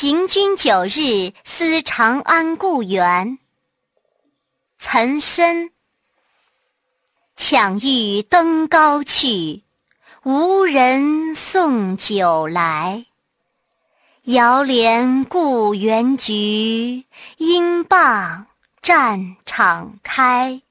行军九日思长安故园。岑参。抢欲登高去，无人送酒来。遥怜故园菊，应傍战场开。